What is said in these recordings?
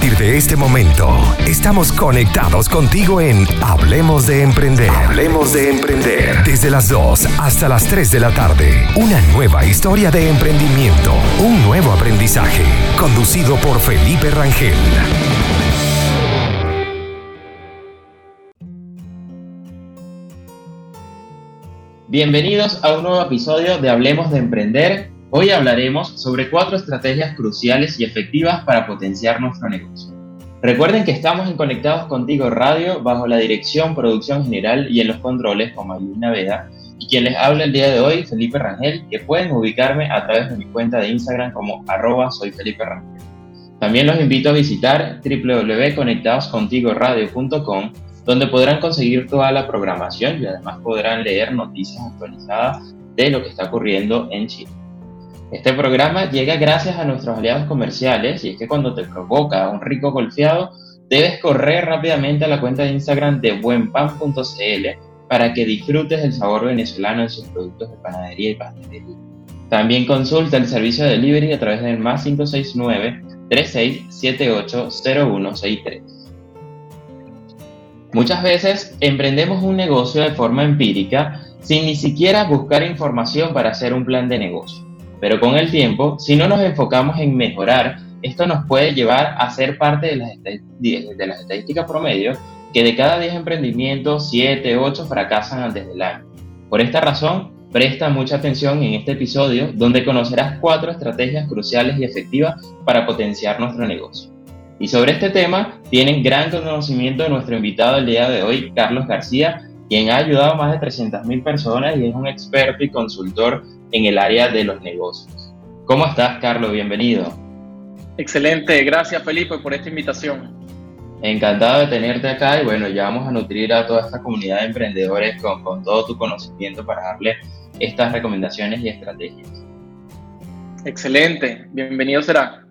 partir de este momento, estamos conectados contigo en Hablemos de Emprender. Hablemos de Emprender. Desde las 2 hasta las 3 de la tarde. Una nueva historia de emprendimiento. Un nuevo aprendizaje. Conducido por Felipe Rangel. Bienvenidos a un nuevo episodio de Hablemos de Emprender. Hoy hablaremos sobre cuatro estrategias cruciales y efectivas para potenciar nuestro negocio. Recuerden que estamos en Conectados Contigo Radio bajo la dirección, producción general y en los controles con Maylina Veda y quien les habla el día de hoy, Felipe Rangel, que pueden ubicarme a través de mi cuenta de Instagram como arroba soy Felipe Rangel. También los invito a visitar www.conectadoscontigoradio.com donde podrán conseguir toda la programación y además podrán leer noticias actualizadas de lo que está ocurriendo en Chile. Este programa llega gracias a nuestros aliados comerciales y es que cuando te provoca un rico golfeado, debes correr rápidamente a la cuenta de Instagram de buenpan.cl para que disfrutes del sabor venezolano en sus productos de panadería y pastelería. También consulta el servicio de delivery a través del más 569 3678 0163. Muchas veces emprendemos un negocio de forma empírica sin ni siquiera buscar información para hacer un plan de negocio. Pero con el tiempo, si no nos enfocamos en mejorar, esto nos puede llevar a ser parte de las, estadísticas promedio que de cada 10 emprendimientos, 7, 8 fracasan antes del año. Por esta razón, presta mucha atención en este episodio donde conocerás cuatro estrategias cruciales y efectivas para potenciar nuestro negocio. Y sobre este tema tienen gran conocimiento nuestro invitado el día de hoy, Carlos García, quien ha ayudado a más de 300.000 personas y es un experto y consultor en el área de los negocios. ¿Cómo estás, Carlos? Bienvenido. Excelente, gracias Felipe por esta invitación. Encantado de tenerte acá y bueno, ya vamos a nutrir a toda esta comunidad de emprendedores con, con todo tu conocimiento para darle estas recomendaciones y estrategias. Excelente, bienvenido será.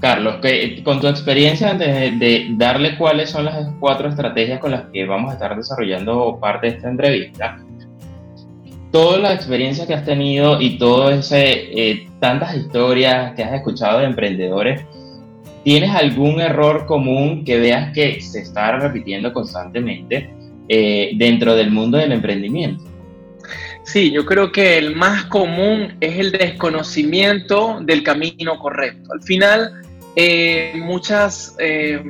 Carlos, que, con tu experiencia, antes de, darle cuáles son las cuatro estrategias con las que vamos a estar desarrollando parte de esta entrevista, toda la experiencia que has tenido y todas eh, tantas historias que has escuchado de emprendedores, ¿tienes algún error común que veas que se está repitiendo constantemente eh, dentro del mundo del emprendimiento? Sí, yo creo que el más común es el desconocimiento del camino correcto. Al final, eh, muchas, eh,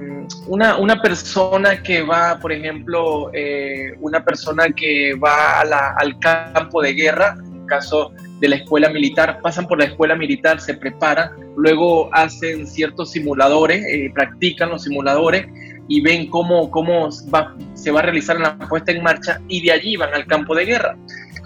una, una, persona que va, por ejemplo, eh, una persona que va al campo de guerra, en el caso de la escuela militar, pasan por la escuela militar, se preparan, luego hacen ciertos simuladores, practican los simuladores y ven cómo, cómo se va a realizar la puesta en marcha y de allí van al campo de guerra.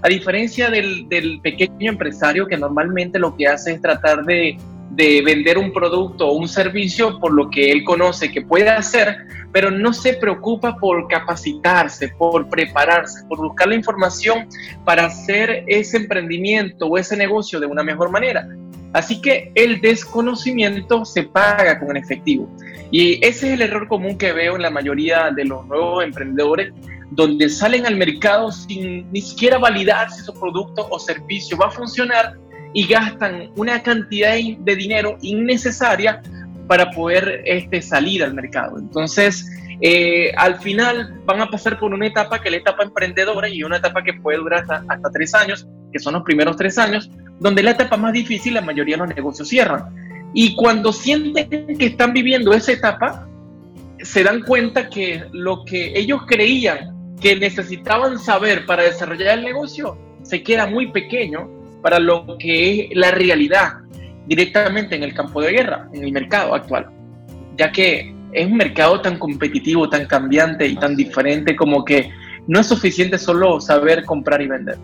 A diferencia del, del pequeño empresario que normalmente lo que hace es tratar de de vender un producto o un servicio por lo que él conoce que puede hacer, pero no se preocupa por capacitarse, por prepararse, por buscar la información para hacer ese emprendimiento o ese negocio de una mejor manera. Así que el desconocimiento se paga con efectivo. Y ese es el error común que veo en la mayoría de los nuevos emprendedores, donde salen al mercado sin ni siquiera validar si su producto o servicio va a funcionar y gastan una cantidad de dinero innecesaria para poder este, salir al mercado. Entonces, eh, al final van a pasar por una etapa que es la etapa emprendedora y una etapa que puede durar hasta, hasta tres años, que son los primeros tres años, donde la etapa más difícil la mayoría de los negocios cierran. Y cuando sienten que están viviendo esa etapa, se dan cuenta que lo que ellos creían que necesitaban saber para desarrollar el negocio se queda muy pequeño para lo que es la realidad directamente en el campo de guerra, en el mercado actual, ya que es un mercado tan competitivo, tan cambiante y tan diferente como que no es suficiente solo saber comprar y vender.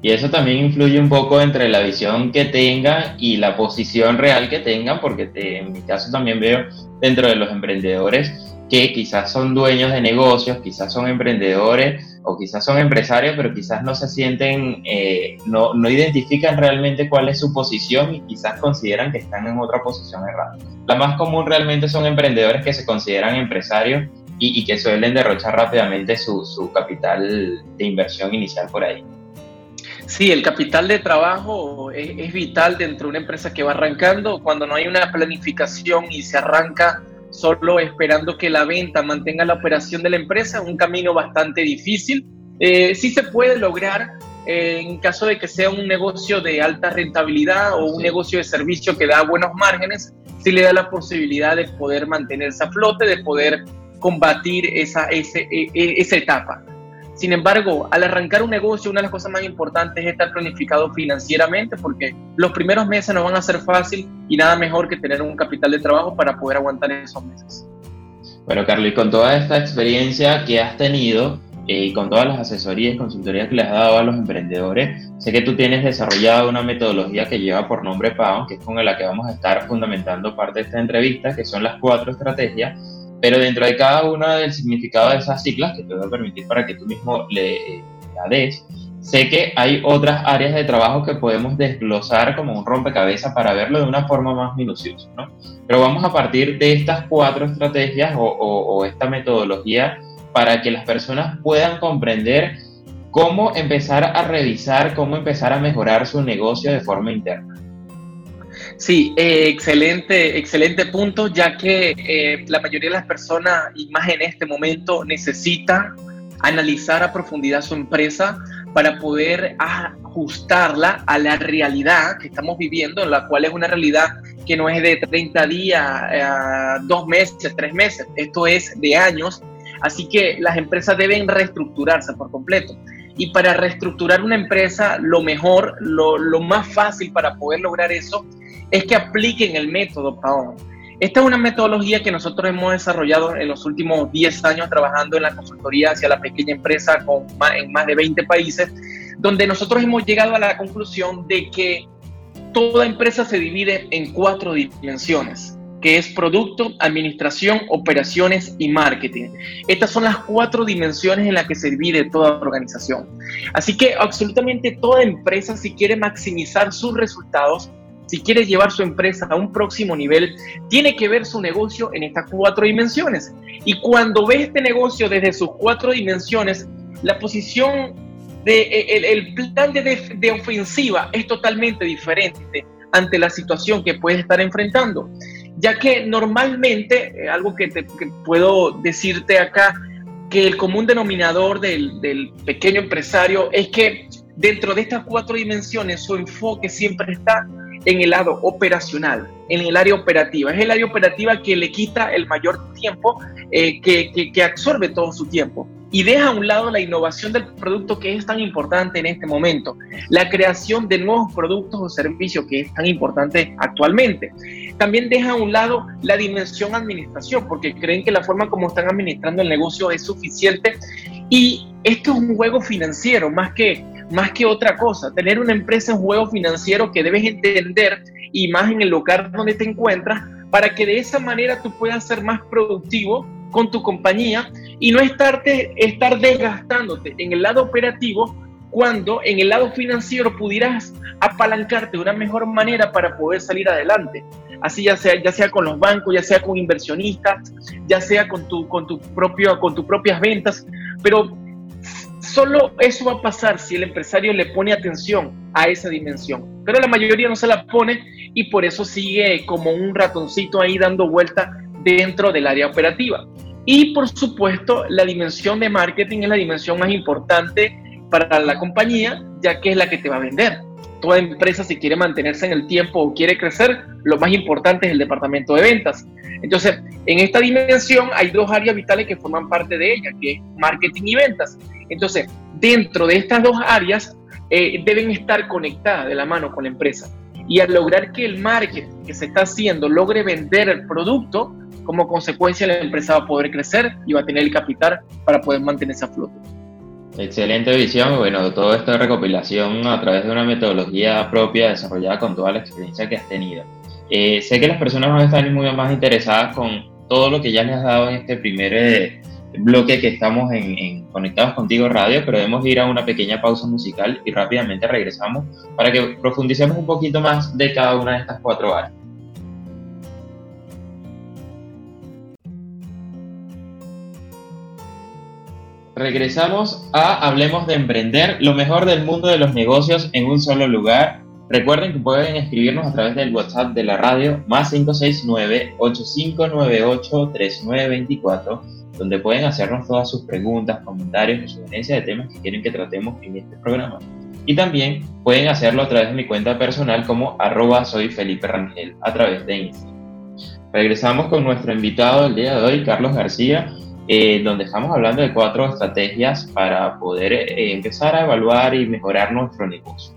Y eso también influye un poco entre la visión que tengan y la posición real que tengan, porque en mi caso también veo dentro de los emprendedores que quizás son dueños de negocios, quizás son emprendedores o quizás son empresarios, pero quizás no se sienten, eh, no, no, identifican realmente cuál es su posición y quizás consideran que están en otra posición errada. La más común realmente son emprendedores que se consideran empresarios y, y que suelen derrochar rápidamente su, su, capital de inversión inicial por ahí. Sí, el capital de trabajo es, es vital dentro de una empresa que va arrancando. Cuando no hay una planificación y se arranca solo esperando que la venta mantenga la operación de la empresa, es un camino bastante difícil. Eh, sí se puede lograr eh, en caso de que sea un negocio de alta rentabilidad o un negocio de servicio que da buenos márgenes, sí le da la posibilidad de poder mantenerse a flote, de poder combatir esa, ese, e, e, esa etapa. Sin embargo, al arrancar un negocio, una de las cosas más importantes es estar planificado financieramente porque los primeros meses no van a ser fácil y nada mejor que tener un capital de trabajo para poder aguantar esos meses. Bueno, Carlos, y con toda esta experiencia que has tenido eh, y con todas las asesorías y consultorías que le has dado a los emprendedores, sé que tú tienes desarrollado una metodología que lleva por nombre PAO, que es con la que vamos a estar fundamentando parte de esta entrevista, que son las cuatro estrategias pero dentro de cada una del significado de esas siglas, que te voy a permitir para que tú mismo le, des, sé que hay otras áreas de trabajo que podemos desglosar como un rompecabezas para verlo de una forma más minuciosa, ¿no? Pero vamos a partir de estas cuatro estrategias o esta metodología para que las personas puedan comprender cómo empezar a revisar, cómo empezar a mejorar su negocio de forma interna. Sí, eh, excelente, excelente punto, ya que eh, la mayoría de las personas, y más en este momento, necesitan analizar a profundidad su empresa para poder ajustarla a la realidad que estamos viviendo, la cual es una realidad que no es de 30 días, eh, dos meses, tres meses, esto es de años. Así que las empresas deben reestructurarse por completo. Y para reestructurar una empresa, lo mejor, lo, lo más fácil para poder lograr eso es que apliquen el método PAON. Esta es una metodología que nosotros hemos desarrollado en los últimos 10 años trabajando en la consultoría hacia la pequeña empresa en más de 20 países, donde nosotros hemos llegado a la conclusión de que toda empresa se divide en cuatro dimensiones, que es producto, administración, operaciones y marketing. Estas son las cuatro dimensiones en las que se divide toda organización. Así que absolutamente toda empresa, si quiere maximizar sus resultados, si quiere llevar su empresa a un próximo nivel, tiene que ver su negocio en estas cuatro dimensiones. Y cuando ve este negocio desde sus cuatro dimensiones, la posición de e, el, plan de, ofensiva es totalmente diferente ante la situación que puede estar enfrentando. Ya que normalmente, eh, algo que, te, puedo decirte acá, que el común denominador del pequeño empresario es que dentro de estas cuatro dimensiones su enfoque siempre está en el lado operacional, en el área operativa. Es el área operativa que le quita el mayor tiempo, eh, que, que, absorbe todo su tiempo y deja a un lado la innovación del producto que es tan importante en este momento, la creación de nuevos productos o servicios que es tan importante actualmente. También deja a un lado la dimensión administración, porque creen que la forma como están administrando el negocio es suficiente y esto es un juego financiero más que más que otra cosa. Tener una empresa es un juego financiero que debes entender y más en el lugar donde te encuentras para que de esa manera tú puedas ser más productivo con tu compañía y no estarte, estar desgastándote en el lado operativo cuando en el lado financiero pudieras apalancarte de una mejor manera para poder salir adelante. Así ya sea, ya sea con los bancos, ya sea con inversionistas, ya sea con tu, con tu propio, con tus propias ventas, pero Solo eso va a pasar si el empresario le pone atención a esa dimensión. Pero la mayoría no se la pone y por eso sigue como un ratoncito ahí dando vuelta dentro del área operativa. Y por supuesto, la dimensión de marketing es la dimensión más importante para la compañía, ya que es la que te va a vender toda empresa si quiere mantenerse en el tiempo o quiere crecer, lo más importante es el departamento de ventas. Entonces, en esta dimensión hay dos áreas vitales que forman parte de ella, que es marketing y ventas. Entonces, dentro de estas dos áreas eh, deben estar conectadas de la mano con la empresa. Y al lograr que el marketing que se está haciendo logre vender el producto, como consecuencia la empresa va a poder crecer y va a tener el capital para poder mantenerse a flote. Excelente visión, bueno, todo esto de recopilación a través de una metodología propia desarrollada con toda la experiencia que has tenido. Eh, sé que las personas van a estar muy más interesadas con todo lo que ya les has dado en este primer eh, bloque que estamos en, Conectados Contigo Radio, pero debemos ir a una pequeña pausa musical y rápidamente regresamos para que profundicemos un poquito más de cada una de estas cuatro áreas. Regresamos a Hablemos de Emprender, lo mejor del mundo de los negocios en un solo lugar. Recuerden que pueden escribirnos a través del WhatsApp de la radio más 569-8598-3924, donde pueden hacernos todas sus preguntas, comentarios o sugerencias de temas que quieren que tratemos en este programa. Y también pueden hacerlo a través de mi cuenta personal como arroba soy Felipe Rangel a través de Instagram. Regresamos con nuestro invitado del día de hoy, Carlos García, eh, donde estamos hablando de cuatro estrategias para poder eh, empezar a evaluar y mejorar nuestro negocio.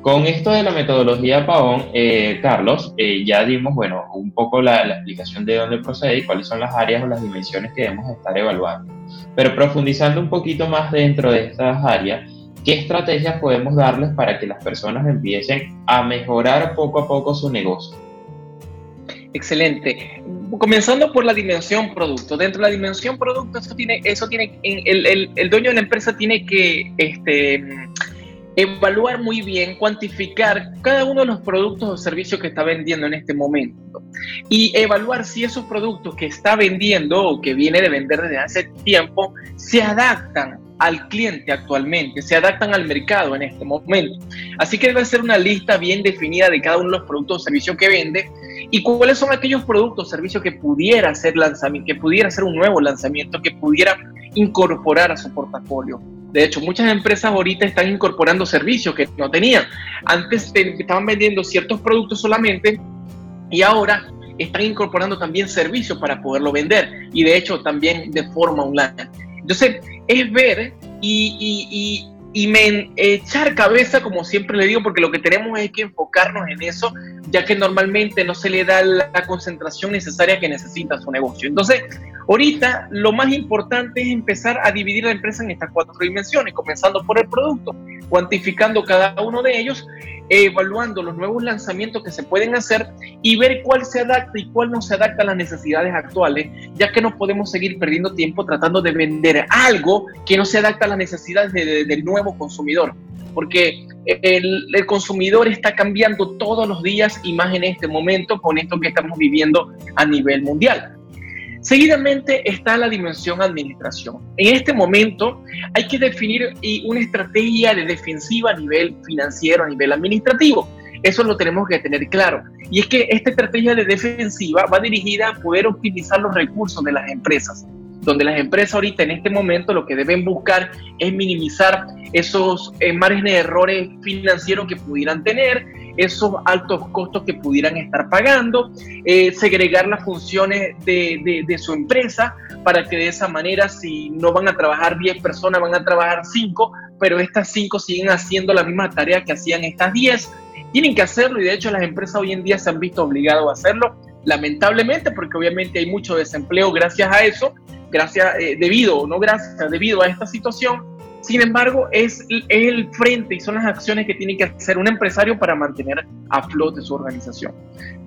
Con esto de la metodología PAON, eh, Carlos, ya dimos, bueno, un poco la, la, explicación de dónde procede y cuáles son las áreas o las dimensiones que debemos estar evaluando. Pero profundizando un poquito más dentro de estas áreas, ¿qué estrategias podemos darles para que las personas empiecen a mejorar poco a poco su negocio? Excelente. Comenzando por la dimensión producto. Dentro de la dimensión producto, eso tiene, eso tiene, el, el, el dueño de la empresa tiene que este, evaluar muy bien, cuantificar cada uno de los productos o servicios que está vendiendo en este momento y evaluar si esos productos que está vendiendo o que viene de vender desde hace tiempo se adaptan al cliente actualmente, se adaptan al mercado en este momento. Así que debe ser una lista bien definida de cada uno de los productos o servicios que vende y cuáles son aquellos productos servicios que pudiera ser lanzamiento, que pudiera ser un nuevo lanzamiento, que pudiera incorporar a su portafolio. De hecho, muchas empresas ahorita están incorporando servicios que no tenían. Antes estaban vendiendo ciertos productos solamente y ahora están incorporando también servicios para poderlo vender y de hecho también de forma online. Entonces, es ver y, me, echar cabeza, como siempre le digo, porque lo que tenemos es que enfocarnos en eso, ya que normalmente no se le da la, concentración necesaria que necesita su negocio. Entonces, ahorita lo más importante es empezar a dividir la empresa en estas cuatro dimensiones, comenzando por el producto, cuantificando cada uno de ellos evaluando los nuevos lanzamientos que se pueden hacer y ver cuál se adapta y cuál no se adapta a las necesidades actuales, ya que no podemos seguir perdiendo tiempo tratando de vender algo que no se adapta a las necesidades del nuevo consumidor. Porque el, el consumidor está cambiando todos los días y más en este momento con esto que estamos viviendo a nivel mundial. Seguidamente está la dimensión administración. En este momento hay que definir una estrategia de defensiva a nivel financiero, a nivel administrativo. Eso lo tenemos que tener claro. Y es que esta estrategia de defensiva va dirigida a poder optimizar los recursos de las empresas donde las empresas ahorita en este momento lo que deben buscar es minimizar esos eh, márgenes de errores financieros que pudieran tener, esos altos costos que pudieran estar pagando, eh, segregar las funciones de, de, su empresa para que de esa manera si no van a trabajar 10 personas, van a trabajar 5, pero estas 5 siguen haciendo la misma tarea que hacían estas 10. Tienen que hacerlo y de hecho las empresas hoy en día se han visto obligadas a hacerlo, lamentablemente porque obviamente hay mucho desempleo gracias a eso, gracias, eh, debido no gracias, debido a esta situación. Sin embargo, es, el frente y son las acciones que tiene que hacer un empresario para mantener a flote su organización.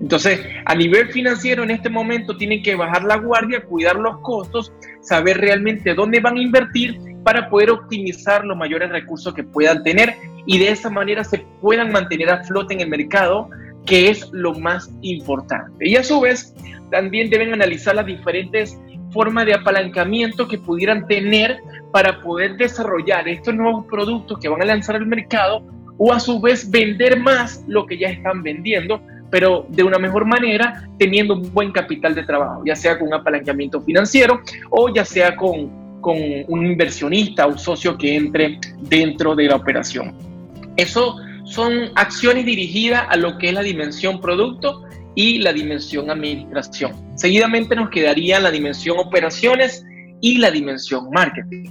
Entonces, a nivel financiero, en este momento tienen que bajar la guardia, cuidar los costos, saber realmente dónde van a invertir para poder optimizar los mayores recursos que puedan tener y de esa manera se puedan mantener a flote en el mercado, que es lo más importante. Y a su vez, también deben analizar las diferentes forma de apalancamiento que pudieran tener para poder desarrollar estos nuevos productos que van a lanzar al mercado o a su vez vender más lo que ya están vendiendo, pero de una mejor manera teniendo un buen capital de trabajo, ya sea con un apalancamiento financiero o ya sea con, con un inversionista o socio que entre dentro de la operación. Eso son acciones dirigidas a lo que es la dimensión producto y la dimensión administración. Seguidamente nos quedaría la dimensión operaciones y la dimensión marketing.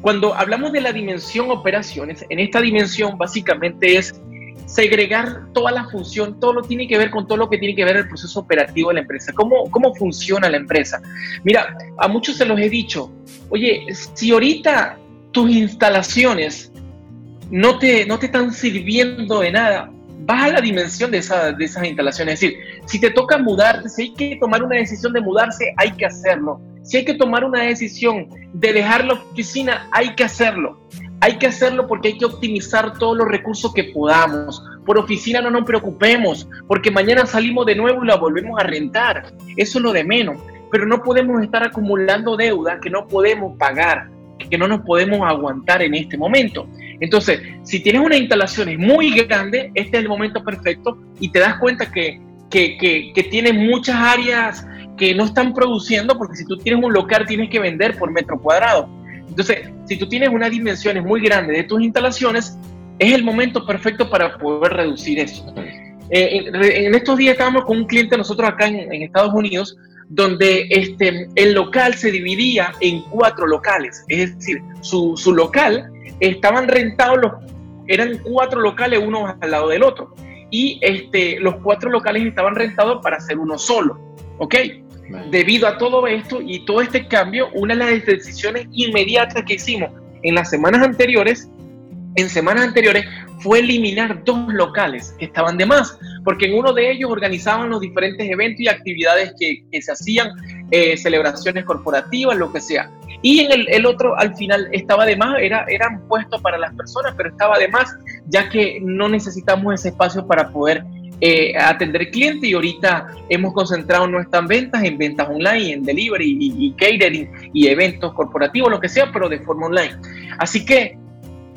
Cuando hablamos de la dimensión operaciones, en esta dimensión básicamente es segregar toda la función, todo lo tiene que ver con todo lo que tiene que ver el proceso operativo de la empresa, cómo, cómo funciona la empresa. Mira, a muchos se los he dicho, oye, si ahorita tus instalaciones no te, no te están sirviendo de nada, baja la dimensión de, esa, de esas instalaciones. Es decir, si te toca mudarte, si hay que tomar una decisión de mudarse, hay que hacerlo. Si hay que tomar una decisión de dejar la oficina, hay que hacerlo. Hay que hacerlo porque hay que optimizar todos los recursos que podamos. Por oficina no nos preocupemos, porque mañana salimos de nuevo y la volvemos a rentar. Eso es lo de menos. Pero no podemos estar acumulando deuda que no podemos pagar, que no nos podemos aguantar en este momento. Entonces, si tienes una instalación muy grande, este es el momento perfecto y te das cuenta que, que, que, que tienes muchas áreas que no están produciendo, porque si tú tienes un local tienes que vender por metro cuadrado. Entonces, si tú tienes unas dimensiones muy grandes de tus instalaciones, es el momento perfecto para poder reducir eso. Eh, en, estos días estábamos con un cliente nosotros acá en, Estados Unidos, donde este, el local se dividía en cuatro locales, es decir, su, su local estaban rentados, los, eran cuatro locales uno al lado del otro, y este, los cuatro locales estaban rentados para hacer uno solo, ¿ok? Debido a todo esto y todo este cambio, una de las decisiones inmediatas que hicimos en las semanas anteriores, en semanas anteriores, fue eliminar dos locales que estaban de más, porque en uno de ellos organizaban los diferentes eventos y actividades que, se hacían, eh, celebraciones corporativas, lo que sea. Y en el, otro al final estaba de más, era, eran puestos para las personas, pero estaba de más, ya que no necesitamos ese espacio para poder eh, atender clientes y ahorita hemos concentrado nuestras ventas en ventas online, en delivery y, catering y eventos corporativos, lo que sea, pero de forma online. Así que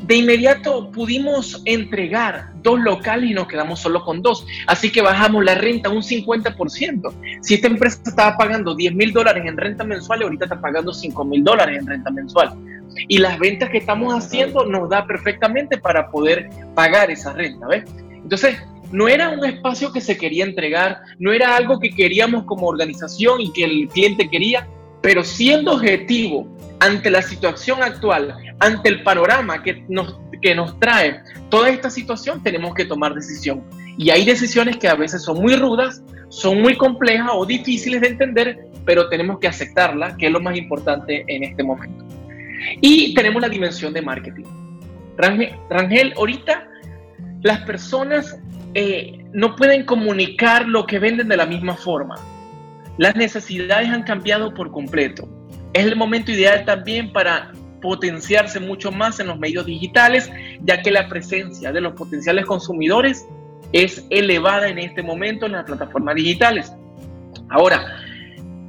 de inmediato pudimos entregar dos locales y nos quedamos solo con dos. Así que bajamos la renta un 50%. Si esta empresa estaba pagando 10 mil dólares en renta mensual, ahorita está pagando 5 mil dólares en renta mensual. Y las ventas que estamos haciendo nos da perfectamente para poder pagar esa renta. ¿ves? Entonces, no era un espacio que se quería entregar, no era algo que queríamos como organización y que el cliente quería, pero siendo objetivo ante la situación actual, ante el panorama que nos, que nos trae toda esta situación, tenemos que tomar decisión. Y hay decisiones que a veces son muy rudas, son muy complejas o difíciles de entender, pero tenemos que aceptarla, que es lo más importante en este momento. Y tenemos la dimensión de marketing. Rangel, ahorita las personas eh, no pueden comunicar lo que venden de la misma forma. Las necesidades han cambiado por completo. Es el momento ideal también para potenciarse mucho más en los medios digitales, ya que la presencia de los potenciales consumidores es elevada en este momento en las plataformas digitales. Ahora,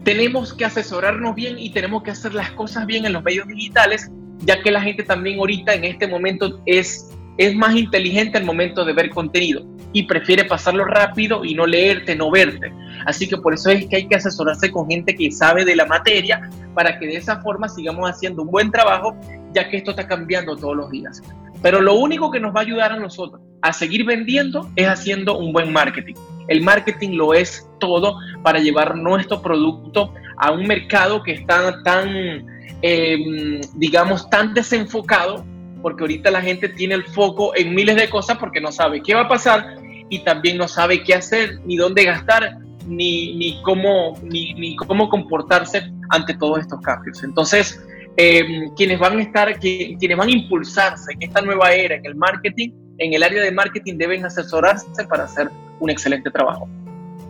tenemos que asesorarnos bien y tenemos que hacer las cosas bien en los medios digitales, ya que la gente también ahorita en este momento es es más inteligente al momento de ver contenido y prefiere pasarlo rápido y no leerte, no verte. Así que por eso es que hay que asesorarse con gente que sabe de la materia para que de esa forma sigamos haciendo un buen trabajo, ya que esto está cambiando todos los días. Pero lo único que nos va a ayudar a nosotros a seguir vendiendo es haciendo un buen marketing. El marketing lo es todo para llevar nuestro producto a un mercado que está tan, em, digamos, tan desenfocado porque ahorita la gente tiene el foco en miles de cosas porque no sabe qué va a pasar y también no sabe qué hacer, ni dónde gastar, ni, ni, cómo, ni, cómo comportarse ante todos estos cambios. Entonces, em, quienes van a estar, quienes van a impulsarse en esta nueva era en el marketing, en el área de marketing deben asesorarse para hacer un excelente trabajo.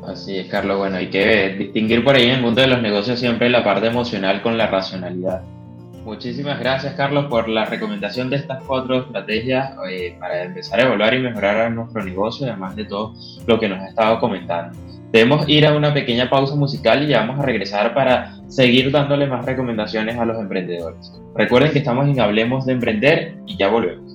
Así es, Carlos. Bueno, hay que distinguir por ahí en el mundo de los negocios siempre la parte emocional con la racionalidad. Muchísimas gracias, Carlos, por la recomendación de estas cuatro estrategias eh, para empezar a evaluar y mejorar nuestro negocio, además de todo lo que nos ha estado comentando. Debemos ir a una pequeña pausa musical y ya vamos a regresar para seguir dándole más recomendaciones a los emprendedores. Recuerden que estamos en Hablemos de Emprender y ya volvemos.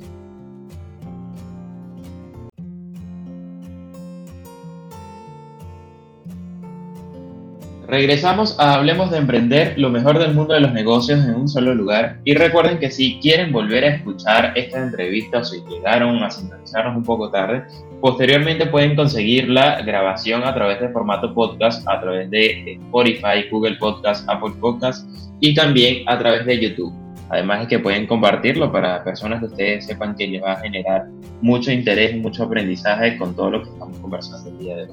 Regresamos a Hablemos de Emprender, lo mejor del mundo de los negocios en un solo lugar. Y recuerden que si quieren volver a escuchar esta entrevista o si llegaron a sintonizarnos un poco tarde, posteriormente pueden conseguir la grabación a través de formato podcast, a través de Spotify, Google Podcast, Apple Podcast y también a través de YouTube. Además es que pueden compartirlo para personas que ustedes sepan que les va a generar mucho interés y mucho aprendizaje con todo lo que estamos conversando el día de hoy.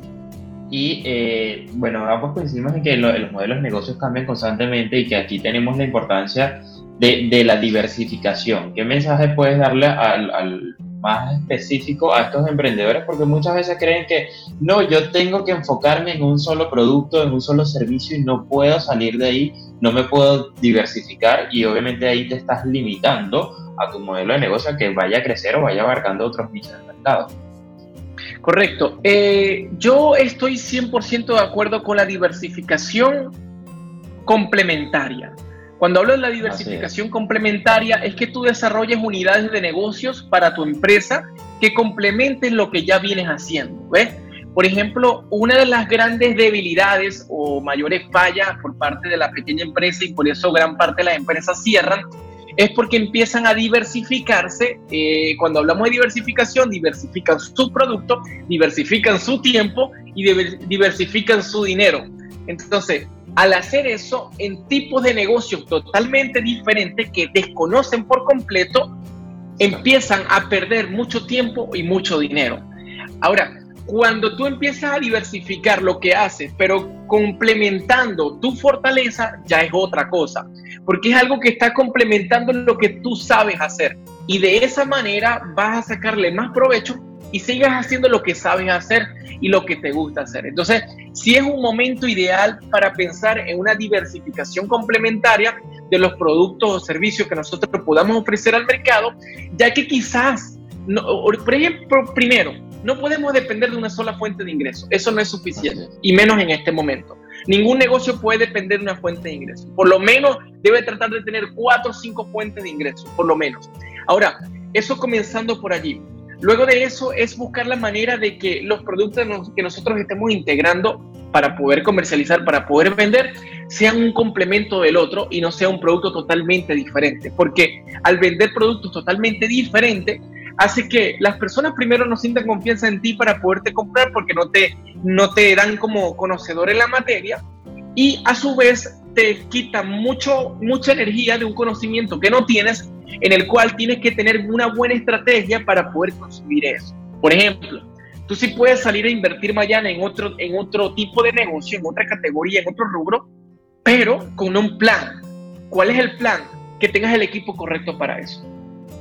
Y eh, bueno, ambos coincidimos en que los modelos de negocios cambian constantemente y que aquí tenemos la importancia de, la diversificación. ¿Qué mensaje puedes darle al, más específico a estos emprendedores? Porque muchas veces creen que no, yo tengo que enfocarme en un solo producto, en un solo servicio y no puedo salir de ahí, no me puedo diversificar y obviamente ahí te estás limitando a tu modelo de negocio que vaya a crecer o vaya abarcando otros nichos de mercado. Correcto. Eh, yo estoy 100% de acuerdo con la diversificación complementaria. Cuando hablo de la diversificación complementaria es que tú desarrolles unidades de negocios para tu empresa que complementen lo que ya vienes haciendo. ¿ves? Por ejemplo, una de las grandes debilidades o mayores fallas por parte de la pequeña empresa y por eso gran parte de las empresas cierran es porque empiezan a diversificarse. Eh, cuando hablamos de diversificación, diversifican su producto, diversifican su tiempo y diversifican su dinero. Entonces, al hacer eso en tipos de negocios totalmente diferentes que desconocen por completo, empiezan a perder mucho tiempo y mucho dinero. Ahora, cuando tú empiezas a diversificar lo que haces, pero complementando tu fortaleza, ya es otra cosa, porque es algo que está complementando lo que tú sabes hacer. Y de esa manera vas a sacarle más provecho y sigas haciendo lo que sabes hacer y lo que te gusta hacer. Entonces, si es un momento ideal para pensar en una diversificación complementaria de los productos o servicios que nosotros podamos ofrecer al mercado, ya que quizás, por ejemplo, primero, no podemos depender de una sola fuente de ingreso. Eso no es suficiente, y menos en este momento. Ningún negocio puede depender de una fuente de ingreso. Por lo menos debe tratar de tener cuatro o cinco fuentes de ingreso, por lo menos. Ahora, eso comenzando por allí. Luego de eso es buscar la manera de que los productos que nosotros estemos integrando para poder comercializar, para poder vender, sean un complemento del otro y no sea un producto totalmente diferente. Porque al vender productos totalmente diferentes, hace que las personas primero no sientan confianza en ti para poderte comprar porque no te, no te dan como conocedor en la materia y a su vez te quita mucho, mucha energía de un conocimiento que no tienes en el cual tienes que tener una buena estrategia para poder conseguir eso. Por ejemplo, tú sí puedes salir a invertir mañana en otro, en otro tipo de negocio, en otra categoría, en otro rubro, pero con un plan. ¿Cuál es el plan? Que tengas el equipo correcto para eso.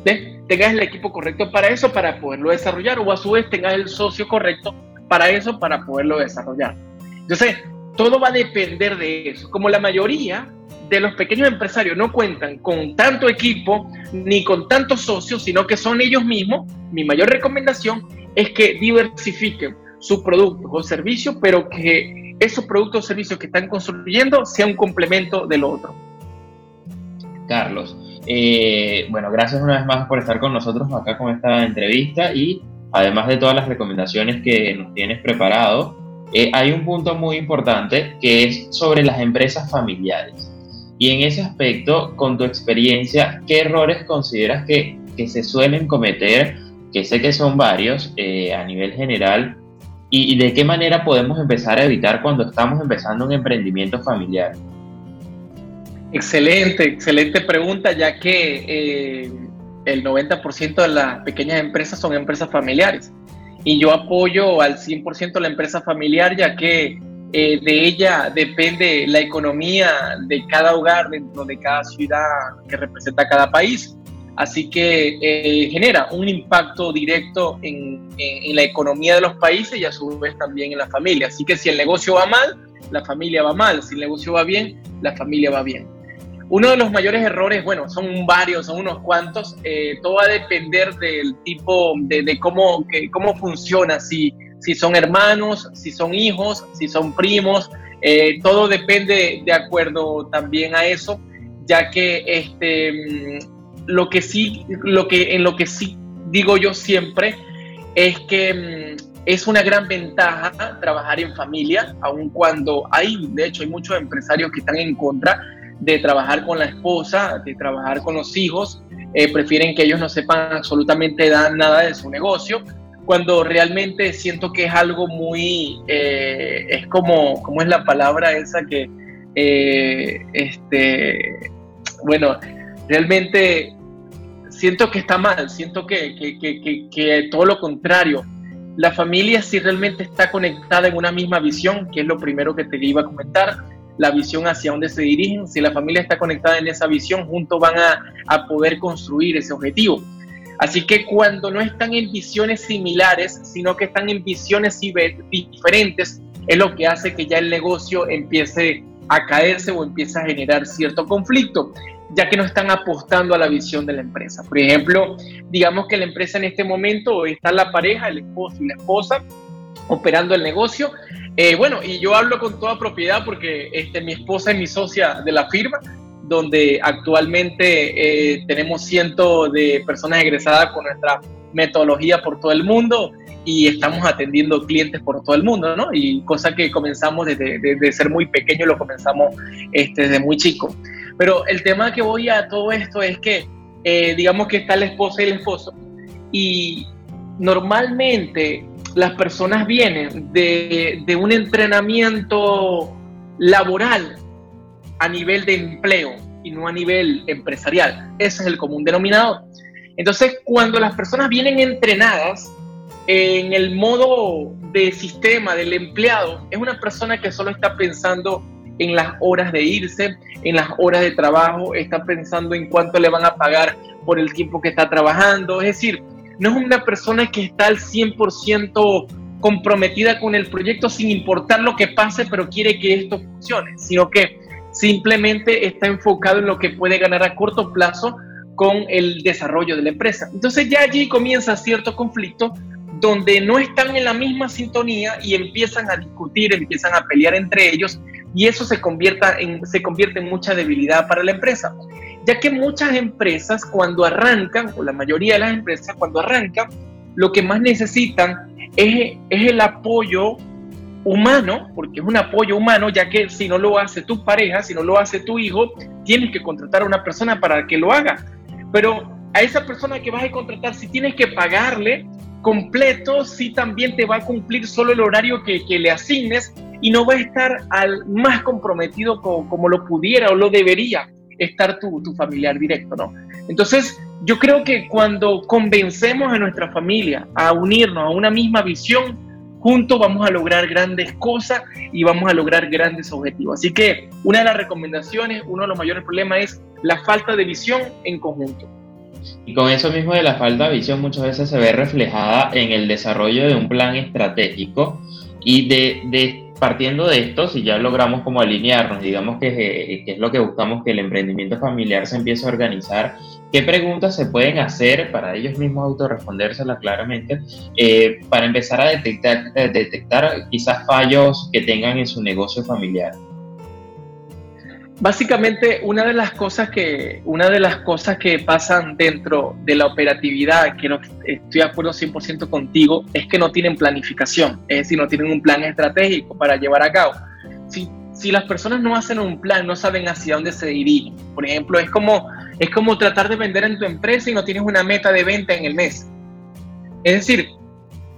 Tengas el equipo correcto para eso, para poderlo desarrollar, o a su vez tengas el socio correcto para eso, para poderlo desarrollar. Entonces, todo va a depender de eso. Como la mayoría de los pequeños empresarios no cuentan con tanto equipo ni con tantos socios, sino que son ellos mismos, mi mayor recomendación es que diversifiquen sus productos o servicios, pero que esos productos o servicios que están construyendo sean un complemento del otro. Carlos, eh, bueno, gracias una vez más por estar con nosotros acá con esta entrevista y además de todas las recomendaciones que nos tienes preparado, eh, hay un punto muy importante que es sobre las empresas familiares. Y en ese aspecto, con tu experiencia, ¿qué errores consideras que, que se suelen cometer? Que sé que son varios eh, a nivel general. Y, de qué manera podemos empezar a evitar cuando estamos empezando un emprendimiento familiar? Excelente, excelente pregunta, ya que eh, el 90% de las pequeñas empresas son empresas familiares. Y yo apoyo al 100% la empresa familiar, ya que eh, de ella depende la economía de cada hogar dentro de cada ciudad que representa cada país. Así que eh, genera un impacto directo en, en, la economía de los países y a su vez también en la familia. Así que si el negocio va mal, la familia va mal. Si el negocio va bien, la familia va bien. Uno de los mayores errores, bueno, son varios, son unos cuantos, eh, todo va a depender del tipo, de, cómo, que, cómo funciona, si si son hermanos, si son hijos, si son primos, eh, todo depende de acuerdo también a eso, ya que este, mm, lo que sí, lo que, en lo que sí digo yo siempre es que mm, es una gran ventaja trabajar en familia, aun cuando hay, de hecho, hay muchos empresarios que están en contra de trabajar con la esposa, de trabajar con los hijos, eh, prefieren que ellos no sepan absolutamente nada de su negocio, cuando realmente siento que es algo muy, eh, es como, ¿cómo es la palabra esa que, eh, este, bueno, realmente siento que está mal, siento que, que, que, que, todo lo contrario. La familia si realmente está conectada en una misma visión, que es lo primero que te iba a comentar, la visión hacia dónde se dirigen, si la familia está conectada en esa visión, juntos van a, a poder construir ese objetivo. Así que cuando no están en visiones similares, sino que están en visiones diferentes, es lo que hace que ya el negocio empiece a caerse o empiece a generar cierto conflicto, ya que no están apostando a la visión de la empresa. Por ejemplo, digamos que la empresa en este momento está la pareja, el esposo y la esposa, operando el negocio. Eh, bueno, y yo hablo con toda propiedad porque este, mi esposa es mi socia de la firma donde actualmente eh, tenemos cientos de personas egresadas con nuestra metodología por todo el mundo y estamos atendiendo clientes por todo el mundo, ¿no? Y cosa que comenzamos desde, ser muy pequeño, lo comenzamos este, desde muy chico. Pero el tema que voy a todo esto es que, eh, digamos que está la esposa y el esposo, y normalmente las personas vienen de, un entrenamiento laboral a nivel de empleo y no a nivel empresarial. Ese es el común denominador. Entonces, cuando las personas vienen entrenadas en el modo de sistema del empleado, es una persona que solo está pensando en las horas de irse, en las horas de trabajo, está pensando en cuánto le van a pagar por el tiempo que está trabajando. Es decir, no es una persona que está al 100% comprometida con el proyecto sin importar lo que pase, pero quiere que esto funcione, sino que simplemente está enfocado en lo que puede ganar a corto plazo con el desarrollo de la empresa. Entonces ya allí comienza cierto conflicto donde no están en la misma sintonía y empiezan a discutir, empiezan a pelear entre ellos y eso se, convierta en, se convierte en mucha debilidad para la empresa. Ya que muchas empresas cuando arrancan, o la mayoría de las empresas cuando arrancan, lo que más necesitan es, es el apoyo humano, porque es un apoyo humano, ya que si no lo hace tu pareja, si no lo hace tu hijo, tienes que contratar a una persona para que lo haga. Pero a esa persona que vas a contratar, si tienes que pagarle completo, si también te va a cumplir solo el horario que, le asignes y no va a estar al más comprometido como, lo pudiera o lo debería estar tu, tu familiar directo, ¿no? Entonces, yo creo que cuando convencemos a nuestra familia a unirnos a una misma visión, juntos vamos a lograr grandes cosas y vamos a lograr grandes objetivos. Así que una de las recomendaciones, uno de los mayores problemas es la falta de visión en conjunto. Y con eso mismo de la falta de visión muchas veces se ve reflejada en el desarrollo de un plan estratégico y de, de partiendo de esto, si ya logramos como alinearnos, digamos que, que, es lo que buscamos, que el emprendimiento familiar se empiece a organizar, ¿qué preguntas se pueden hacer para ellos mismos autorrespondérselas claramente eh, para empezar a detectar, eh, detectar quizás fallos que tengan en su negocio familiar? Básicamente, una de las cosas que, una de las cosas que pasan dentro de la operatividad, que no estoy de acuerdo 100% contigo, es que no tienen planificación, es decir, no tienen un plan estratégico para llevar a cabo. Si, si las personas no hacen un plan, no saben hacia dónde se dirigen. Por ejemplo, es como, es como tratar de vender en tu empresa y no tienes una meta de venta en el mes. Es decir,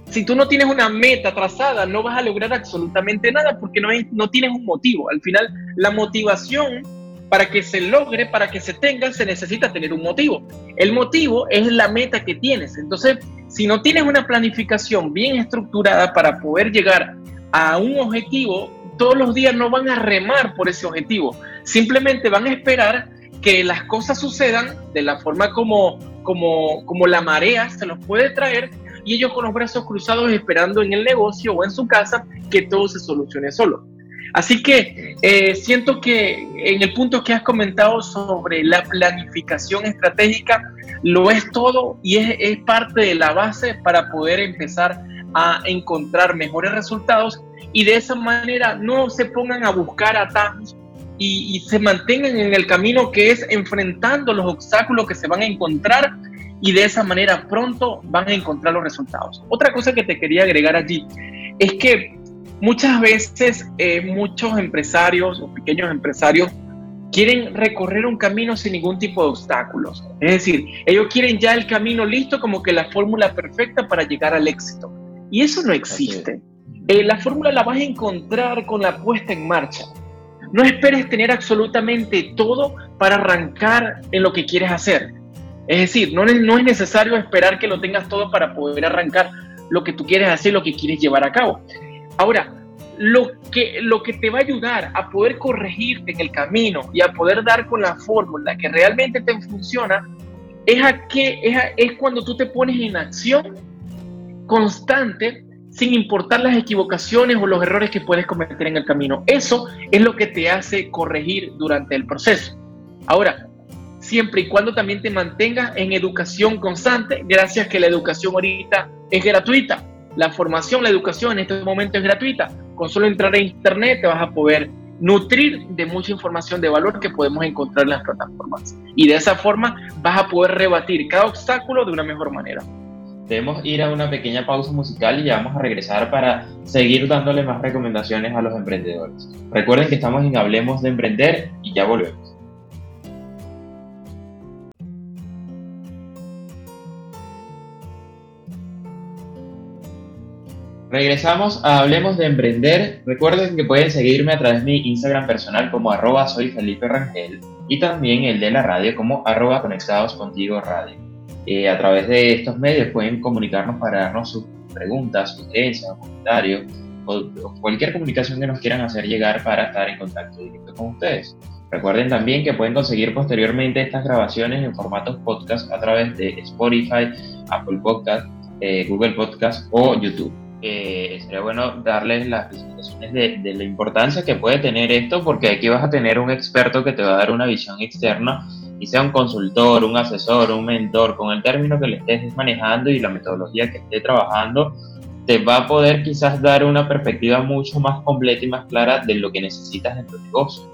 si tú no tienes una meta trazada, no vas a lograr absolutamente nada porque no, no tienes un motivo. Al final, la motivación para que se logre, para que se tenga, se necesita tener un motivo. El motivo es la meta que tienes. Entonces, si no tienes una planificación bien estructurada para poder llegar a un objetivo, todos los días no van a remar por ese objetivo. Simplemente van a esperar que las cosas sucedan de la forma como, como, como la marea se los puede traer y ellos con los brazos cruzados esperando en el negocio o en su casa que todo se solucione solo. Así que eh, siento que en el punto que has comentado sobre la planificación estratégica, lo es todo y es, es parte de la base para poder empezar a encontrar mejores resultados y de esa manera no se pongan a buscar atajos y, y, se mantengan en el camino que es enfrentando los obstáculos que se van a encontrar y de esa manera pronto van a encontrar los resultados. Otra cosa que te quería agregar allí es que muchas veces eh, muchos empresarios o pequeños empresarios quieren recorrer un camino sin ningún tipo de obstáculos. Es decir, ellos quieren ya el camino listo como que la fórmula perfecta para llegar al éxito. Y eso no existe. Eh, la fórmula la vas a encontrar con la puesta en marcha. No esperes tener absolutamente todo para arrancar en lo que quieres hacer. Es decir, no es, no es necesario esperar que lo tengas todo para poder arrancar lo que tú quieres hacer, lo que quieres llevar a cabo. Ahora, lo que, lo que te va a ayudar a poder corregirte en el camino y a poder dar con la fórmula que realmente te funciona es, a que, es, es cuando tú te pones en acción constante sin importar las equivocaciones o los errores que puedes cometer en el camino. Eso es lo que te hace corregir durante el proceso. Ahora, siempre y cuando también te mantengas en educación constante, gracias que la educación ahorita es gratuita. La formación, la educación en este momento es gratuita. Con solo entrar a internet te vas a poder nutrir de mucha información de valor que podemos encontrar en las plataformas. Y de esa forma vas a poder rebatir cada obstáculo de una mejor manera. Debemos ir a una pequeña pausa musical y ya vamos a regresar para seguir dándole más recomendaciones a los emprendedores. Recuerden que estamos en Hablemos de Emprender y ya volvemos. Regresamos a Hablemos de Emprender. Recuerden que pueden seguirme a través de mi Instagram personal como arroba soy Felipe Rangel y también el de la radio como arroba conectados contigo radio. Eh, a través de estos medios pueden comunicarnos para darnos sus preguntas, sugerencias, comentarios o, cualquier comunicación que nos quieran hacer llegar para estar en contacto directo con ustedes. Recuerden también que pueden conseguir posteriormente estas grabaciones en formatos podcast a través de Spotify, Apple Podcast, eh, Google Podcast o YouTube sería bueno darles las explicaciones de, la importancia que puede tener esto, porque aquí vas a tener un experto que te va a dar una visión externa, y sea un consultor, un asesor, un mentor, con el término que le estés manejando y la metodología que esté trabajando, te va a poder quizás dar una perspectiva mucho más completa y más clara de lo que necesitas en tu negocio.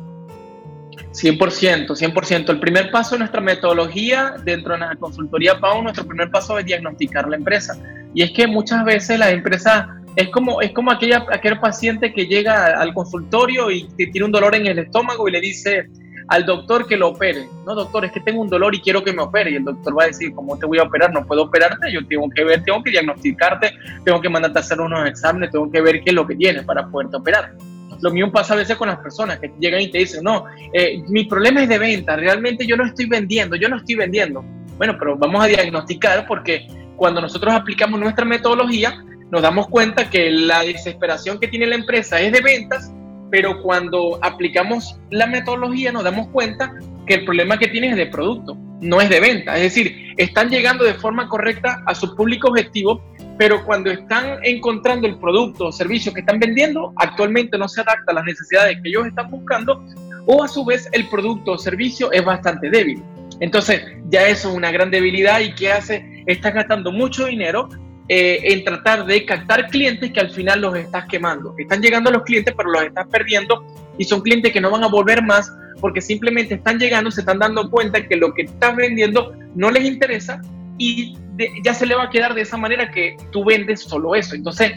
100%, 100%. El primer paso de nuestra metodología dentro de la consultoría PAU, nuestro primer paso es diagnosticar la empresa. Y es que muchas veces la empresa es como, es como aquella, aquel paciente que llega al consultorio y tiene un dolor en el estómago y le dice al doctor que lo opere. No, doctor, es que tengo un dolor y quiero que me opere. Y el doctor va a decir, ¿cómo te voy a operar? No puedo operarte, yo tengo que ver, tengo que diagnosticarte, tengo que mandarte a hacer unos exámenes, tengo que ver qué es lo que tienes para poderte operar. Lo mismo pasa a veces con las personas que llegan y te dicen, no, eh, mi problema es de venta, realmente yo no estoy vendiendo, yo no estoy vendiendo. Bueno, pero vamos a diagnosticar porque cuando nosotros aplicamos nuestra metodología, nos damos cuenta que la desesperación que tiene la empresa es de ventas, pero cuando aplicamos la metodología nos damos cuenta que el problema que tiene es de producto, no es de venta. Es decir, están llegando de forma correcta a su público objetivo, pero cuando están encontrando el producto o servicio que están vendiendo, actualmente no se adapta a las necesidades que ellos están buscando o a su vez el producto o servicio es bastante débil. Entonces, ya eso es una gran debilidad y ¿qué hace? Estás gastando mucho dinero eh, en tratar de captar clientes que al final los estás quemando. Están llegando los clientes, pero los estás perdiendo y son clientes que no van a volver más porque simplemente están llegando, se están dando cuenta que lo que estás vendiendo no les interesa y ya se le va a quedar de esa manera que tú vendes solo eso. Entonces,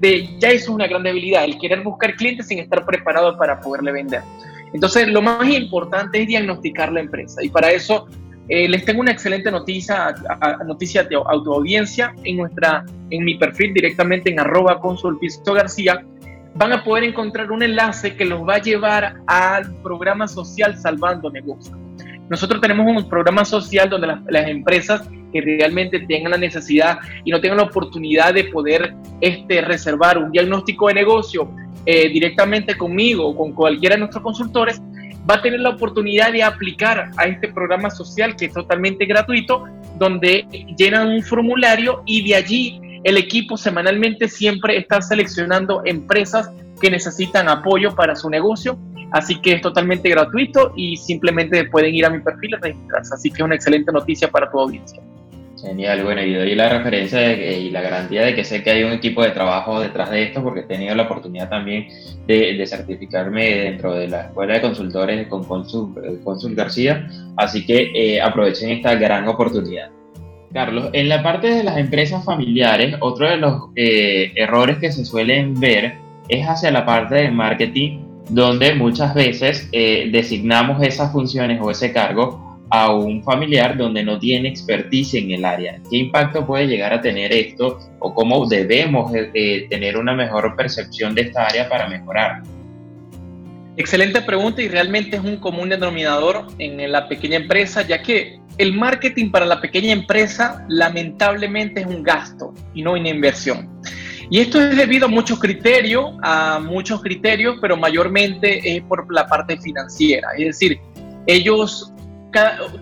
de, ya eso es una gran debilidad, el querer buscar clientes sin estar preparado para poderle vender. Entonces, lo más importante es diagnosticar la empresa y para eso eh, les tengo una excelente noticia, noticia de autoaudiencia en, nuestra, en mi perfil directamente en arroba García. Van a poder encontrar un enlace que los va a llevar al programa social Salvando Negocios. Nosotros tenemos un programa social donde las, empresas que realmente tengan la necesidad y no tengan la oportunidad de poder este, reservar un diagnóstico de negocio eh, directamente conmigo o con cualquiera de nuestros consultores, va a tener la oportunidad de aplicar a este programa social que es totalmente gratuito, donde llenan un formulario y de allí el equipo semanalmente siempre está seleccionando empresas que necesitan apoyo para su negocio Así que es totalmente gratuito y simplemente pueden ir a mi perfil y registrarse. Así que es una excelente noticia para tu audiencia. Genial, bueno, y doy la referencia y la garantía de que sé que hay un equipo de trabajo detrás de esto, porque he tenido la oportunidad también de, certificarme dentro de la Escuela de Consultores con Consul, Consul García, así que eh, aprovechen esta gran oportunidad. Carlos, en la parte de las empresas familiares, otro de los eh, errores que se suelen ver es hacia la parte del marketing donde muchas veces eh, designamos esas funciones o ese cargo a un familiar donde no tiene experticia en el área. ¿Qué impacto puede llegar a tener esto o cómo debemos eh, eh, tener una mejor percepción de esta área para mejorar? Excelente pregunta y realmente es un común denominador en la pequeña empresa, ya que el marketing para la pequeña empresa lamentablemente es un gasto y no una inversión. Y esto es debido a muchos criterios, a muchos criterios, pero mayormente es por la parte financiera. Es decir, ellos,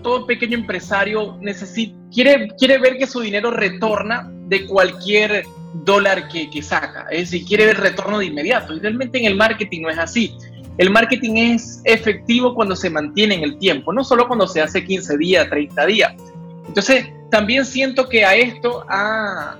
todo pequeño empresario necesita, quiere, quiere ver que su dinero retorna de cualquier dólar que, que saca. Es decir, quiere ver retorno de inmediato. Y realmente en el marketing no es así. El marketing es efectivo cuando se mantiene en el tiempo, no solo cuando se hace 15 días, 30 días. Entonces, también siento que a esto ha,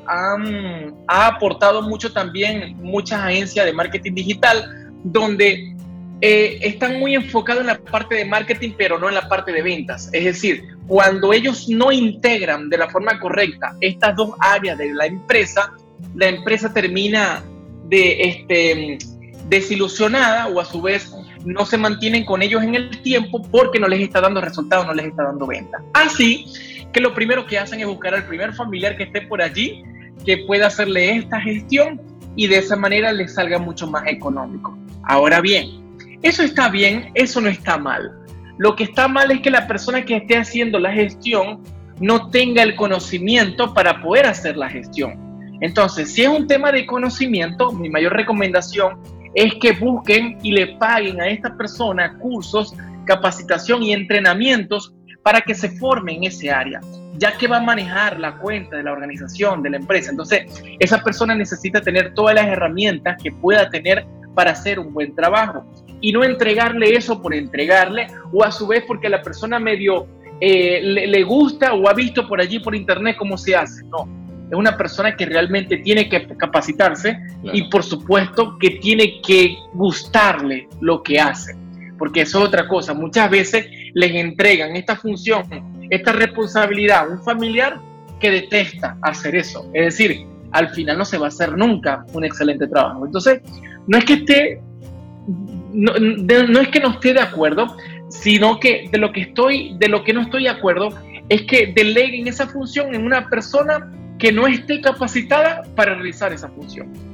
aportado mucho también muchas agencias de marketing digital, donde eh, están muy enfocados en la parte de marketing, pero no en la parte de ventas. Es decir, cuando ellos no integran de la forma correcta estas dos áreas de la empresa, la empresa termina de, este, desilusionada o a su vez no se mantienen con ellos en el tiempo porque no les está dando resultados, no les está dando venta. Así que lo primero que hacen es buscar al primer familiar que esté por allí, que pueda hacerle esta gestión y de esa manera les salga mucho más económico. Ahora bien, eso está bien, eso no está mal. Lo que está mal es que la persona que esté haciendo la gestión no tenga el conocimiento para poder hacer la gestión. Entonces, si es un tema de conocimiento, mi mayor recomendación es que busquen y le paguen a esta persona cursos, capacitación y entrenamientos para que se forme en ese área, ya que va a manejar la cuenta de la organización, de la empresa. Entonces, esa persona necesita tener todas las herramientas que pueda tener para hacer un buen trabajo y no entregarle eso por entregarle o a su vez porque la persona medio eh, le, gusta o ha visto por allí por internet cómo se hace. No, es una persona que realmente tiene que capacitarse y por supuesto que tiene que gustarle lo que hace, porque eso es otra cosa. Muchas veces les entregan esta función, esta responsabilidad a un familiar que detesta hacer eso. Es decir, al final no se va a hacer nunca un excelente trabajo. Entonces, no es que esté, no, no es que no esté de acuerdo, sino que de lo que estoy, de lo que no estoy de acuerdo es que deleguen esa función en una persona que no esté capacitada para realizar esa función.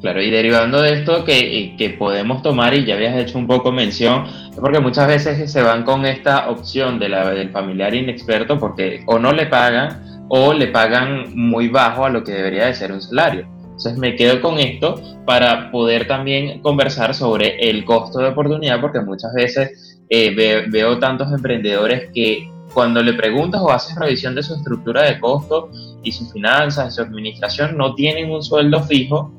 Claro, y derivando de esto que, que, podemos tomar, y ya habías hecho un poco mención, porque muchas veces se van con esta opción de la, del familiar inexperto porque o no le pagan o le pagan muy bajo a lo que debería de ser un salario. Entonces me quedo con esto para poder también conversar sobre el costo de oportunidad, porque muchas veces eh, veo tantos emprendedores que cuando le preguntas o haces revisión de su estructura de costo y sus finanzas, su administración, no tienen un sueldo fijo.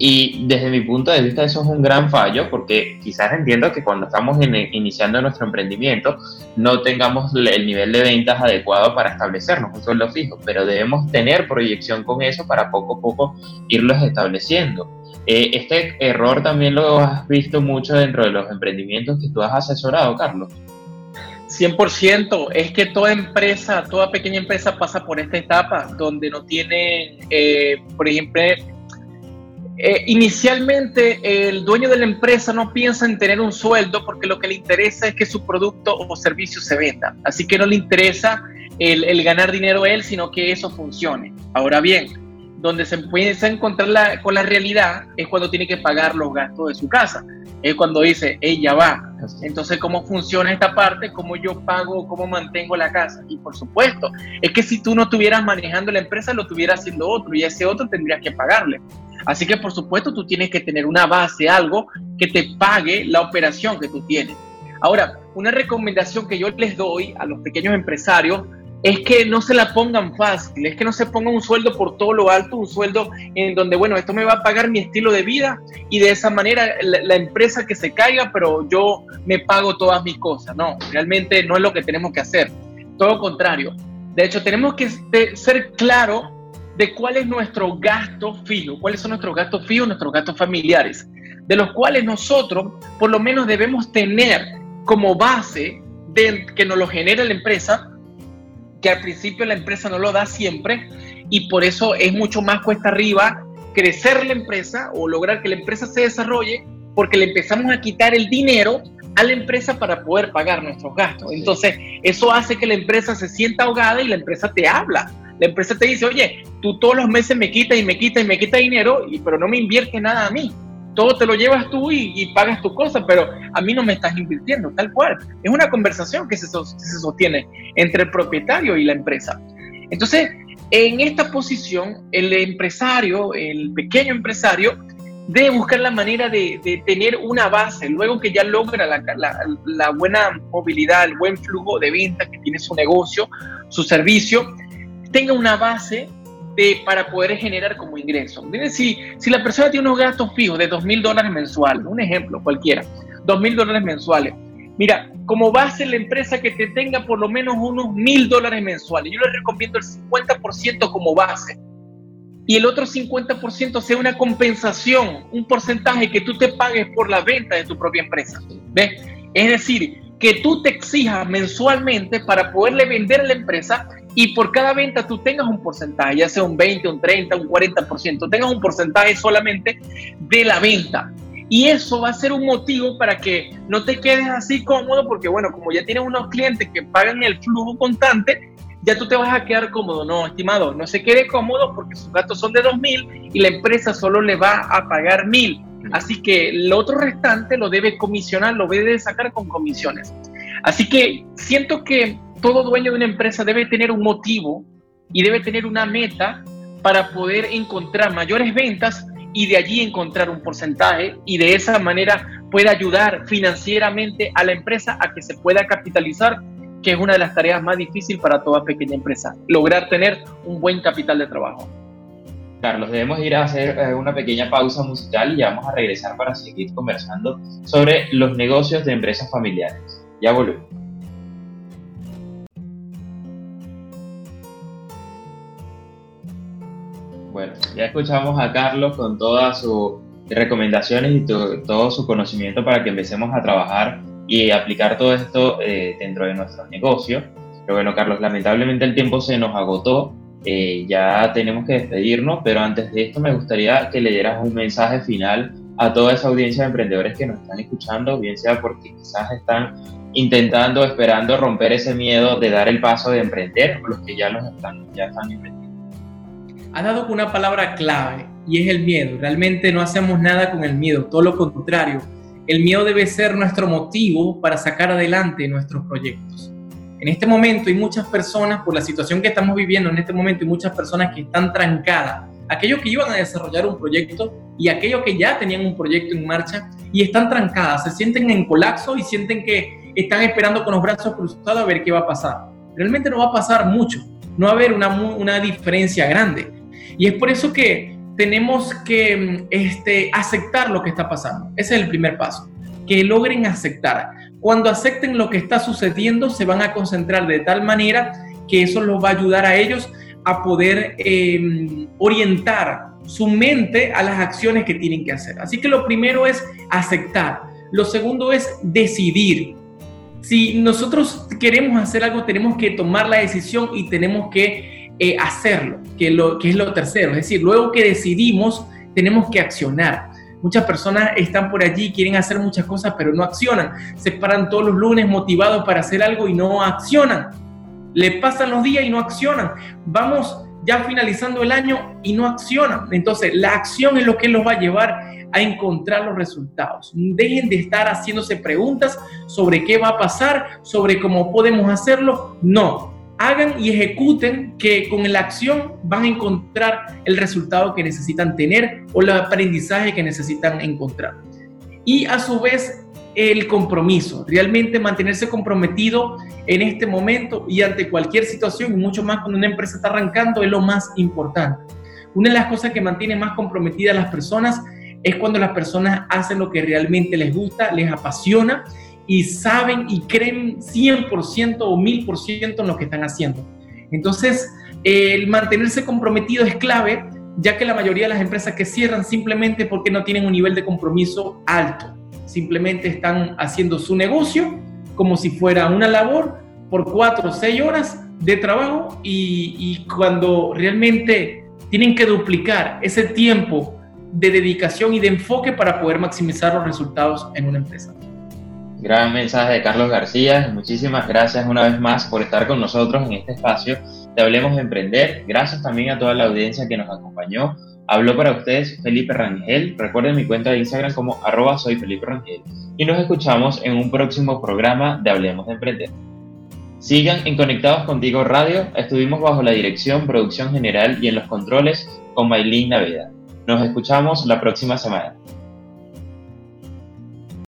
Y desde mi punto de vista eso es un gran fallo porque quizás entiendo que cuando estamos iniciando nuestro emprendimiento no tengamos el nivel de ventas adecuado para establecernos un sueldo fijo, pero debemos tener proyección con eso para poco a poco irlos estableciendo. Eh, este error también lo has visto mucho dentro de los emprendimientos que tú has asesorado, Carlos. 100%, es que toda empresa, toda pequeña empresa pasa por esta etapa donde no tienen, eh, por ejemplo, eh, inicialmente el dueño de la empresa no piensa en tener un sueldo porque lo que le interesa es que su producto o servicio se venda. Así que no le interesa el, el ganar dinero a él, sino que eso funcione. Ahora bien, donde se empieza a encontrar con la realidad es cuando tiene que pagar los gastos de su casa. Es cuando dice, ella va. Entonces, ¿cómo funciona esta parte? ¿Cómo yo pago? ¿Cómo mantengo la casa? Y por supuesto, es que si tú no estuvieras manejando la empresa, lo estuviera haciendo otro y ese otro tendrías que pagarle. Así que, por supuesto, tú tienes que tener una base, algo que te pague la operación que tú tienes. Ahora, una recomendación que yo les doy a los pequeños empresarios es que no se la pongan fácil, es que no se ponga un sueldo por todo lo alto, un sueldo en donde, bueno, esto me va a pagar mi estilo de vida y de esa manera la, empresa que se caiga, pero yo me pago todas mis cosas. No, realmente no es lo que tenemos que hacer. Todo contrario. De hecho, tenemos que ser claro de cuál es nuestro gasto fijo, cuáles son nuestros gastos fijos, nuestros gastos familiares, de los cuales nosotros por lo menos debemos tener como base de que nos lo genera la empresa que al principio la empresa no lo da siempre y por eso es mucho más cuesta arriba crecer la empresa o lograr que la empresa se desarrolle porque le empezamos a quitar el dinero a la empresa para poder pagar nuestros gastos. Entonces, eso hace que la empresa se sienta ahogada y la empresa te habla. La empresa te dice, oye, tú todos los meses me quitas y me quitas y me quitas dinero, pero no me invierte nada a mí todo te lo llevas tú y, pagas tu cosa, pero a mí no me estás invirtiendo, tal cual. Es una conversación que se, sostiene entre el propietario y la empresa. Entonces, en esta posición, el empresario, el pequeño empresario, debe buscar la manera de, tener una base, luego que ya logra la, la, buena movilidad, el buen flujo de venta que tiene su negocio, su servicio, tenga una base para poder generar como ingreso. Si, si la persona tiene unos gastos fijos de dos mil dólares mensuales, un ejemplo cualquiera, dos mil dólares mensuales, mira, como base la empresa que te tenga por lo menos unos mil dólares mensuales. Yo le recomiendo el 50% como base. y el otro 50% sea una compensación, un porcentaje que tú te pagues por la venta de tu propia empresa. ¿Ves? Es decir, que tú te exijas mensualmente para poderle vender a la empresa y por cada venta tú tengas un porcentaje, ya sea un 20, un 30, un 40%, tengas un porcentaje solamente de la venta. Y eso va a ser un motivo para que no te quedes así cómodo, porque bueno, como ya tienes unos clientes que pagan el flujo constante, ya tú te vas a quedar cómodo. No, estimado, no se quede cómodo porque sus gastos son de 2.000 y la empresa solo le va a pagar 1.000. Así que el otro restante lo debe comisionar, lo debe sacar con comisiones. Así que siento que todo dueño de una empresa debe tener un motivo y debe tener una meta para poder encontrar mayores ventas y de allí encontrar un porcentaje y de esa manera puede ayudar financieramente a la empresa a que se pueda capitalizar que es una de las tareas más difíciles para toda pequeña empresa, lograr tener un buen capital de trabajo. Carlos, debemos ir a hacer eh, una pequeña pausa musical y vamos a regresar para seguir conversando sobre los negocios de empresas familiares. Ya volvemos. Bueno, ya escuchamos a Carlos con todas sus recomendaciones y todo su conocimiento para que empecemos a trabajar y aplicar todo esto eh, dentro de nuestro negocio. Pero bueno, Carlos, lamentablemente el tiempo se nos agotó, eh, ya tenemos que despedirnos, pero antes de esto me gustaría que le dieras un mensaje final a toda esa audiencia de emprendedores que nos están escuchando, bien sea porque quizás están intentando, esperando romper ese miedo de dar el paso de emprender, o los que ya los están, ya están emprendiendo. Has dado una palabra clave y es el miedo. Realmente no hacemos nada con el miedo, todo lo contrario el miedo debe ser nuestro motivo para sacar adelante nuestros proyectos. En este momento hay muchas personas, por la situación que estamos viviendo en este momento, hay muchas personas que están trancadas. Aquellos que iban a desarrollar un proyecto y aquellos que ya tenían un proyecto en marcha y están trancadas, se sienten en colapso y sienten que están esperando con los brazos cruzados a ver qué va a pasar. Realmente no va a pasar mucho, no va a haber una, una diferencia grande. Y es por eso que tenemos que mm, este, aceptar lo que está pasando. Ese es el primer paso, que logren aceptar. Cuando acepten lo que está sucediendo, se van a concentrar de tal manera que eso los va a ayudar a ellos a poder em, orientar su mente a las acciones que tienen que hacer. Así que lo primero es aceptar. Lo segundo es decidir. Si nosotros queremos hacer algo, tenemos que tomar la decisión y tenemos que eh, hacerlo, que, lo, que es lo tercero. Es decir, luego que decidimos, tenemos que accionar. Muchas personas están por allí, quieren hacer muchas cosas, pero no accionan. Se paran todos los lunes motivados para hacer algo y no accionan. Le pasan los días y no accionan. Vamos ya finalizando el año y no accionan. Entonces, la acción es lo que los va a llevar a encontrar los resultados. Dejen de estar haciéndose preguntas sobre qué va a pasar, sobre cómo podemos hacerlo. No, hagan y ejecuten que con la acción van a encontrar el resultado que necesitan tener o el aprendizaje que necesitan encontrar. Y a su vez el compromiso, realmente mantenerse comprometido en este momento y ante cualquier situación, mucho más cuando una empresa está arrancando, es lo más importante. Una de las cosas que mantiene más comprometidas a las personas es cuando las personas hacen lo que realmente les gusta, les apasiona y saben y creen 100% o 1000% en lo que están haciendo. Entonces, el mantenerse comprometido es clave, ya que la mayoría de las empresas que cierran simplemente porque no tienen un nivel de compromiso alto, simplemente están haciendo su negocio como si fuera una labor por cuatro o seis horas de trabajo y, y cuando realmente tienen que duplicar ese tiempo de dedicación y de enfoque para poder maximizar los resultados en una empresa. Gran mensaje de Carlos García. Muchísimas gracias una vez más por estar con nosotros en este espacio Te Hablemos de Emprender. Gracias también a toda la audiencia que nos acompañó. Habló para ustedes Felipe Rangel. Recuerden mi cuenta de Instagram como arroba soy Felipe Rangel. Y nos escuchamos en un próximo programa de Hablemos de Emprender. Sigan en Conectados Contigo Radio. Estuvimos bajo la dirección, producción general y en los controles con Maylin Naveda. Nos escuchamos la próxima semana.